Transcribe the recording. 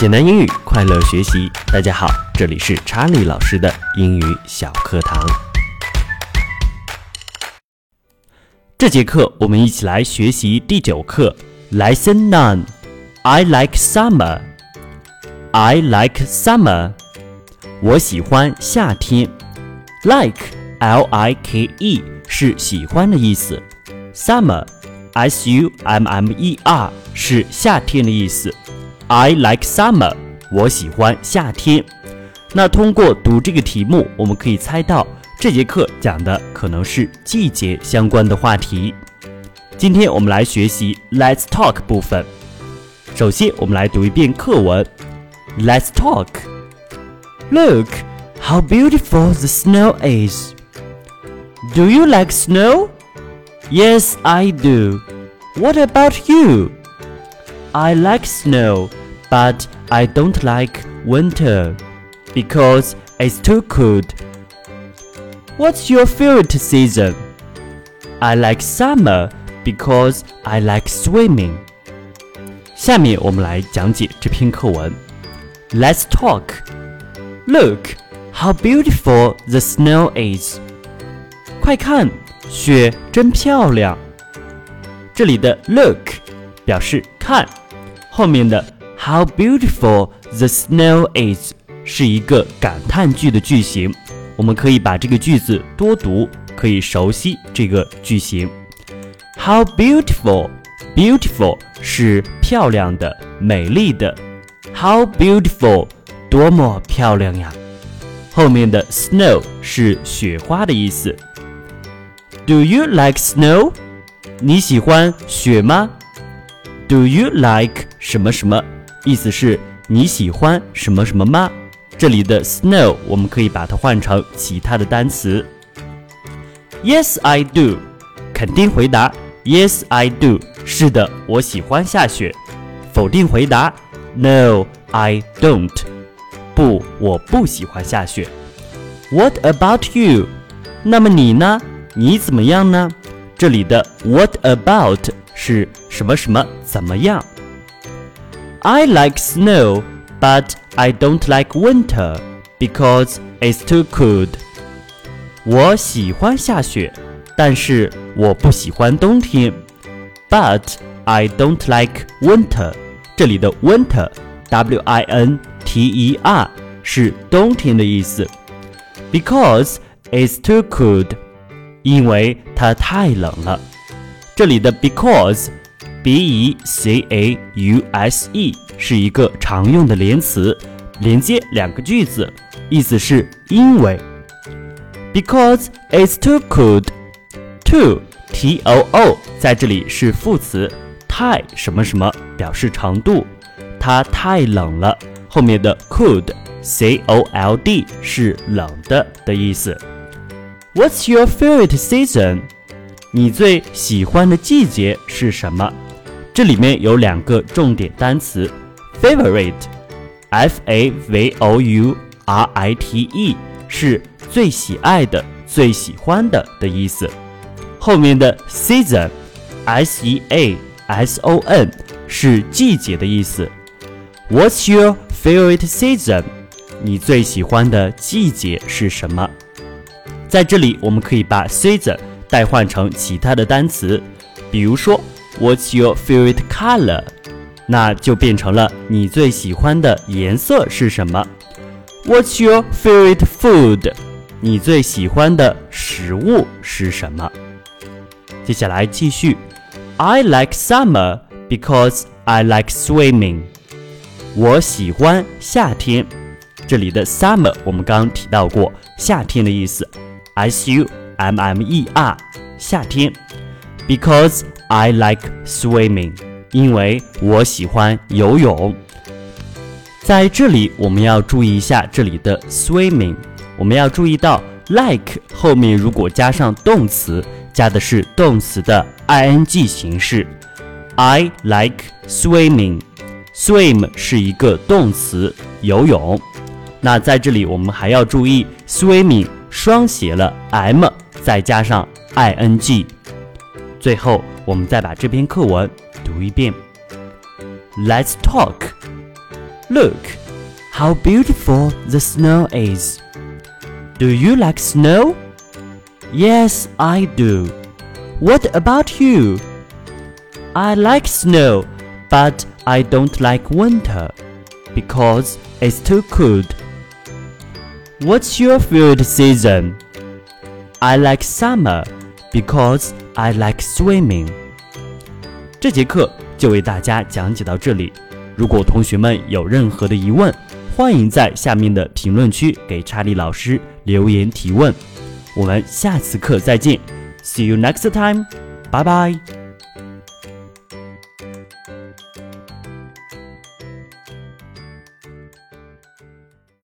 简单英语，快乐学习。大家好，这里是查理老师的英语小课堂。这节课我们一起来学习第九课，Lesson Nine。I like summer. I like summer. 我喜欢夏天。Like L I K E 是喜欢的意思。Summer S U M M E R 是夏天的意思。I like summer，我喜欢夏天。那通过读这个题目，我们可以猜到这节课讲的可能是季节相关的话题。今天我们来学习 Let's Talk 部分。首先，我们来读一遍课文。Let's talk. Look how beautiful the snow is. Do you like snow? Yes, I do. What about you? I like snow, but I don't like winter because it's too cold. What's your favorite season? I like summer because I like swimming. 下面我们来讲解这篇课文。Let's talk. Look how beautiful the snow is. 快看，雪真漂亮。这里的 look 表示看。后面的 How beautiful the snow is 是一个感叹句的句型，我们可以把这个句子多读，可以熟悉这个句型。How beautiful，beautiful 是漂亮的、美丽的。How beautiful，多么漂亮呀！后面的 snow 是雪花的意思。Do you like snow？你喜欢雪吗？Do you like 什么什么？意思是你喜欢什么什么吗？这里的 snow 我们可以把它换成其他的单词。Yes, I do。肯定回答：Yes, I do。是的，我喜欢下雪。否定回答：No, I don't。不，我不喜欢下雪。What about you？那么你呢？你怎么样呢？这里的 What about？是什么什么怎么样 ？I like snow, but I don't like winter because it's too cold. 我喜欢下雪，但是我不喜欢冬天。But I don't like winter. 这里的 winter, W-I-N-T-E-R 是冬天的意思。Because it's too cold. 因为它太冷了。这里的 B e c a u s e 是一个常用的连词，连接两个句子，意思是因为。Because it's too cold. Too t o o 在这里是副词，太什么什么表示程度，它太冷了。后面的 cold c o l d 是冷的的意思。What's your favorite season? 你最喜欢的季节是什么？这里面有两个重点单词，favorite，f a v o u r i t e，是最喜爱的、最喜欢的的意思。后面的 season，s e a s o n，是季节的意思。What's your favorite season？你最喜欢的季节是什么？在这里，我们可以把 season。代换成其他的单词，比如说 What's your favorite color？那就变成了你最喜欢的颜色是什么？What's your favorite food？你最喜欢的食物是什么？接下来继续，I like summer because I like swimming。我喜欢夏天。这里的 summer 我们刚刚提到过，夏天的意思，S U。M M E R，夏天。Because I like swimming，因为我喜欢游泳。在这里，我们要注意一下这里的 swimming。我们要注意到 like 后面如果加上动词，加的是动词的 I N G 形式。I like swimming。swim 是一个动词，游泳。那在这里，我们还要注意 swimming 双写了 M。再加上 i n g，最后我们再把这篇课文读一遍。Let's talk. Look, how beautiful the snow is. Do you like snow? Yes, I do. What about you? I like snow, but I don't like winter because it's too cold. What's your favorite season? I like summer because I like swimming. 这节课就为大家讲解到这里。如果同学们有任何的疑问，欢迎在下面的评论区给查理老师留言提问。我们下次课再见，See you next time，拜拜。